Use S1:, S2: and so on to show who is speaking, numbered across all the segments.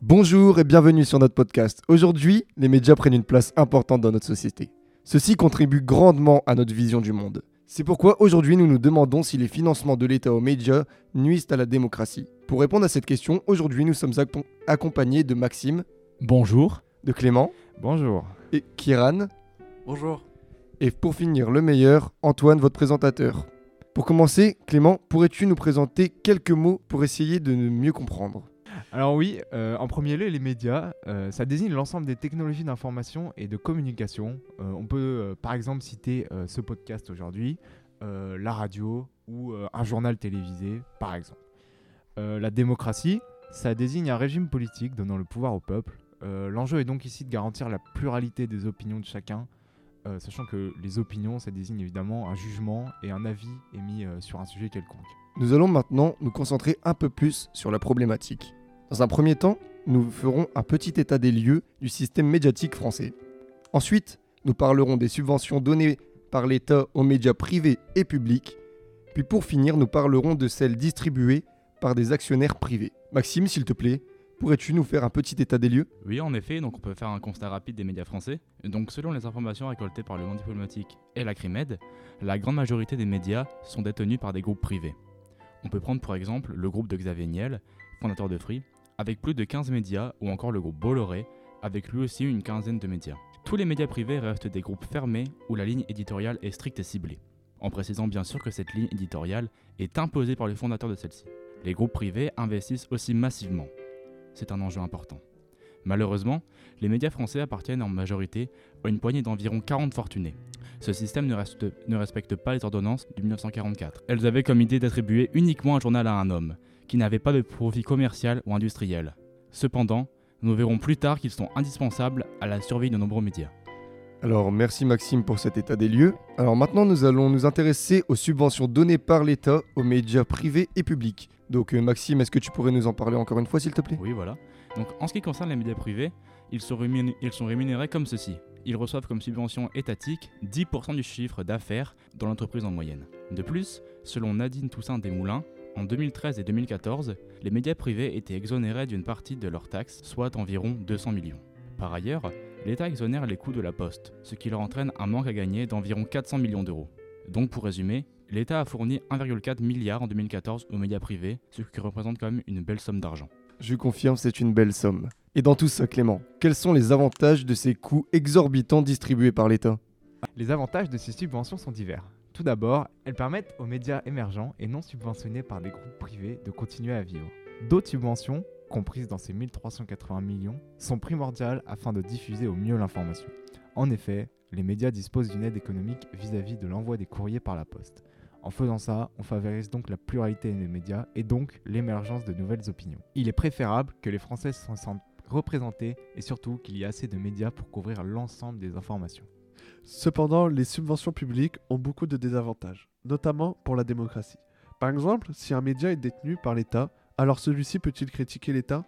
S1: Bonjour et bienvenue sur notre podcast. Aujourd'hui, les médias prennent une place importante dans notre société. Ceci contribue grandement à notre vision du monde. C'est pourquoi aujourd'hui nous nous demandons si les financements de l'État aux médias nuisent à la démocratie. Pour répondre à cette question, aujourd'hui nous sommes acc- accompagnés de Maxime,
S2: Bonjour.
S1: de Clément
S2: Bonjour.
S1: et Kiran.
S3: Bonjour.
S1: Et pour finir, le meilleur, Antoine, votre présentateur. Pour commencer, Clément, pourrais-tu nous présenter quelques mots pour essayer de mieux comprendre?
S2: Alors oui, euh, en premier lieu, les médias, euh, ça désigne l'ensemble des technologies d'information et de communication. Euh, on peut par exemple citer ce podcast aujourd'hui, la radio ou un journal télévisé, par exemple. La démocratie, ça désigne un régime politique donnant le pouvoir au peuple. L'enjeu est donc ici de garantir la pluralité des opinions de chacun, sachant que les opinions, ça désigne évidemment un jugement et un avis émis sur un sujet quelconque.
S1: Nous allons maintenant nous concentrer un peu plus sur la problématique. Dans un premier temps, nous ferons un petit état des lieux du système médiatique français. Ensuite, nous parlerons des subventions données par l'État aux médias privés et publics. Puis pour finir, nous parlerons de celles distribuées par des actionnaires privés. Maxime, s'il te plaît, pourrais-tu nous faire un petit état des lieux?
S4: Oui, en effet, donc on peut faire un constat rapide des médias français. Donc, selon les informations récoltées par le monde diplomatique et la CRIMED, la grande majorité des médias sont détenus par des groupes privés. On peut prendre pour exemple le groupe de Xavier Niel, fondateur de Free, avec plus de 15 médias, ou encore le groupe Bolloré, avec lui aussi une quinzaine de médias. Tous les médias privés restent des groupes fermés où la ligne éditoriale est stricte et ciblée, en précisant bien sûr que cette ligne éditoriale est imposée par les fondateurs de celle-ci. Les groupes privés investissent aussi massivement. C'est un enjeu important. Malheureusement, les médias français appartiennent en majorité à une poignée d'environ 40 fortunés. Ce système ne, ne respecte pas les ordonnances de 1944. Elles avaient comme idée d'attribuer uniquement un journal à un homme, qui n'avait pas de profit commercial ou industriel. Cependant, nous verrons plus tard qu'ils sont indispensables à la survie de nombreux médias.
S1: Alors merci Maxime pour cet état des lieux. Alors maintenant nous allons nous intéresser aux subventions données par l'État aux médias privés et publics. Donc euh, Maxime, est-ce que tu pourrais nous en parler encore une fois s'il te plaît?
S4: Oui, voilà. Donc, en ce qui concerne les médias privés, ils sont, rémun- ils sont rémunérés comme ceci. Ils reçoivent comme subvention étatique 10% du chiffre d'affaires dans l'entreprise en moyenne. De plus, selon Nadine Toussaint Desmoulins, en 2013 et 2014, les médias privés étaient exonérés d'une partie de leurs taxes, soit environ 200 millions. Par ailleurs, l'État exonère les coûts de la poste, ce qui leur entraîne un manque à gagner d'environ 400 millions d'euros. Donc pour résumer, l'État a fourni 1,4 milliard en 2014 aux médias privés, ce qui représente quand même une belle somme d'argent.
S1: Je confirme, c'est une belle somme. Et dans tout ça, Clément, quels sont les avantages de ces coûts exorbitants distribués par l'État?
S2: Les avantages de ces subventions sont divers. Tout d'abord, elles permettent aux médias émergents et non subventionnés par des groupes privés de continuer à vivre. D'autres subventions, comprises dans ces 1380 millions, sont primordiales afin de diffuser au mieux l'information. En effet, les médias disposent d'une aide économique vis-à-vis de l'envoi des courriers par la poste. En faisant ça, on favorise donc la pluralité des médias et donc l'émergence de nouvelles opinions. Il est préférable que les Français se sentent représentés et surtout qu'il y ait assez de médias pour couvrir l'ensemble des informations.
S3: Cependant, les subventions publiques ont beaucoup de désavantages, notamment pour la démocratie. Par exemple, si un média est détenu par l'État, alors celui-ci peut-il critiquer l'État?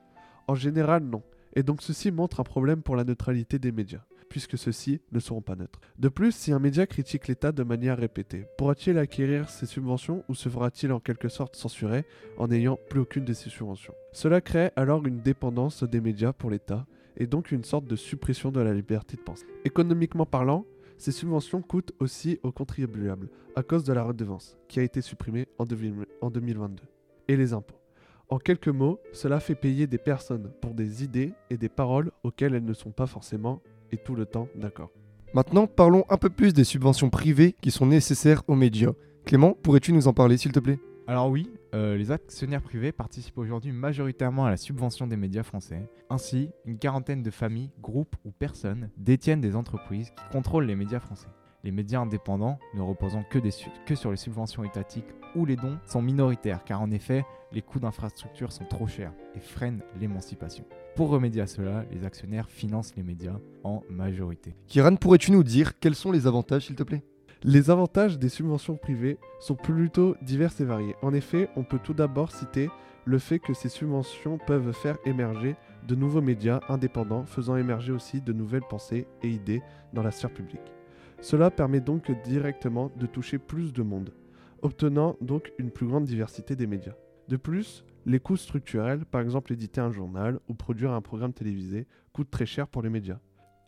S3: En général, non. Et donc ceci montre un problème pour la neutralité des médias, puisque ceux-ci ne seront pas neutres. De plus, si un média critique l'État de manière répétée, pourra-t-il acquérir ses subventions ou se fera-t-il en quelque sorte censurer en n'ayant plus aucune de ses subventions? Cela crée alors une dépendance des médias pour l'État, et donc une sorte de suppression de la liberté de penser. Économiquement parlant, ces subventions coûtent aussi aux contribuables à cause de la redevance, qui a été supprimée en 2000 en 2022, et les impôts. En quelques mots, cela fait payer des personnes pour des idées et des paroles auxquelles elles ne sont pas forcément et tout le temps d'accord.
S1: Maintenant, parlons un peu plus des subventions privées qui sont nécessaires aux médias. Clément, pourrais-tu nous en parler s'il te plaît?
S2: Alors oui, euh, les actionnaires privés participent aujourd'hui majoritairement à la subvention des médias français. Ainsi, une quarantaine de familles, groupes ou personnes détiennent des entreprises qui contrôlent les médias français. Les médias indépendants, ne reposant que, que sur les subventions étatiques ou les dons, sont minoritaires car en effet, les coûts d'infrastructure sont trop chers et freinent l'émancipation. Pour remédier à cela, les actionnaires financent les médias en majorité.
S1: Kiran, pourrais-tu nous dire quels sont les avantages s'il te plaît?
S3: Les avantages des subventions privées sont plutôt divers et variés. En effet, on peut tout d'abord citer le fait que ces subventions peuvent faire émerger de nouveaux médias indépendants, faisant émerger aussi de nouvelles pensées et idées dans la sphère publique. Cela permet donc directement de toucher plus de monde, obtenant donc une plus grande diversité des médias. De plus, Les coûts structurels, par exemple éditer un journal ou produire un programme télévisé, coûtent très cher pour les médias.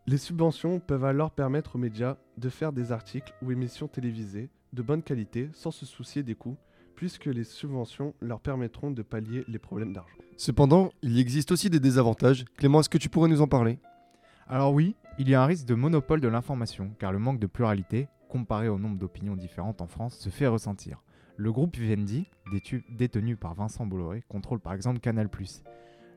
S3: Les subventions peuvent alors permettre aux médias de faire des articles ou émissions télévisées de bonne qualité sans se soucier des coûts, puisque les subventions leur permettront de pallier les problèmes d'argent.
S1: Cependant, il existe aussi des désavantages. Clément, est-ce que tu pourrais nous en parler?
S2: Alors oui, il y a un risque de monopole de l'information, car le manque de pluralité, comparé au nombre d'opinions différentes en France, se fait ressentir. Le groupe Vivendi, détenu par Vincent Bolloré, contrôle par exemple Canal+.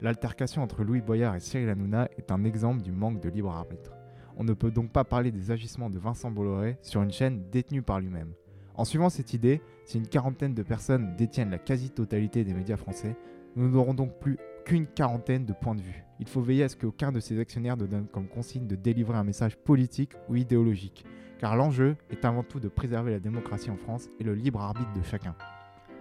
S2: L'altercation entre Louis Boyard et Cyril Hanouna est un exemple du manque de libre arbitre. On ne peut donc pas parler des agissements de Vincent Bolloré sur une chaîne détenue par lui-même. En suivant cette idée, si une quarantaine de personnes détiennent la quasi-totalité des médias français, nous n'aurons donc plus qu'une quarantaine de points de vue. Il faut veiller à ce qu'aucun de ces actionnaires ne donne comme consigne de délivrer un message politique ou idéologique, car l'enjeu est avant tout de préserver la démocratie en France et le libre arbitre de chacun.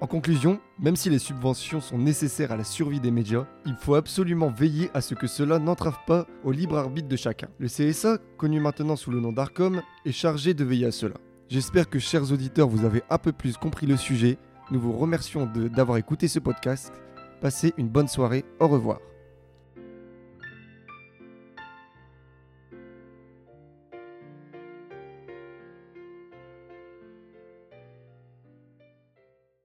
S1: En conclusion, même si les subventions sont nécessaires à la survie des médias, il faut absolument veiller à ce que cela n'entrave pas au libre arbitre de chacun. Le CSA, connu maintenant sous le nom d'ARCOM, est chargé de veiller à cela. J'espère que, chers auditeurs, vous avez un peu plus compris le sujet. Nous vous remercions d'avoir écouté ce podcast. Passez une bonne soirée. Au revoir.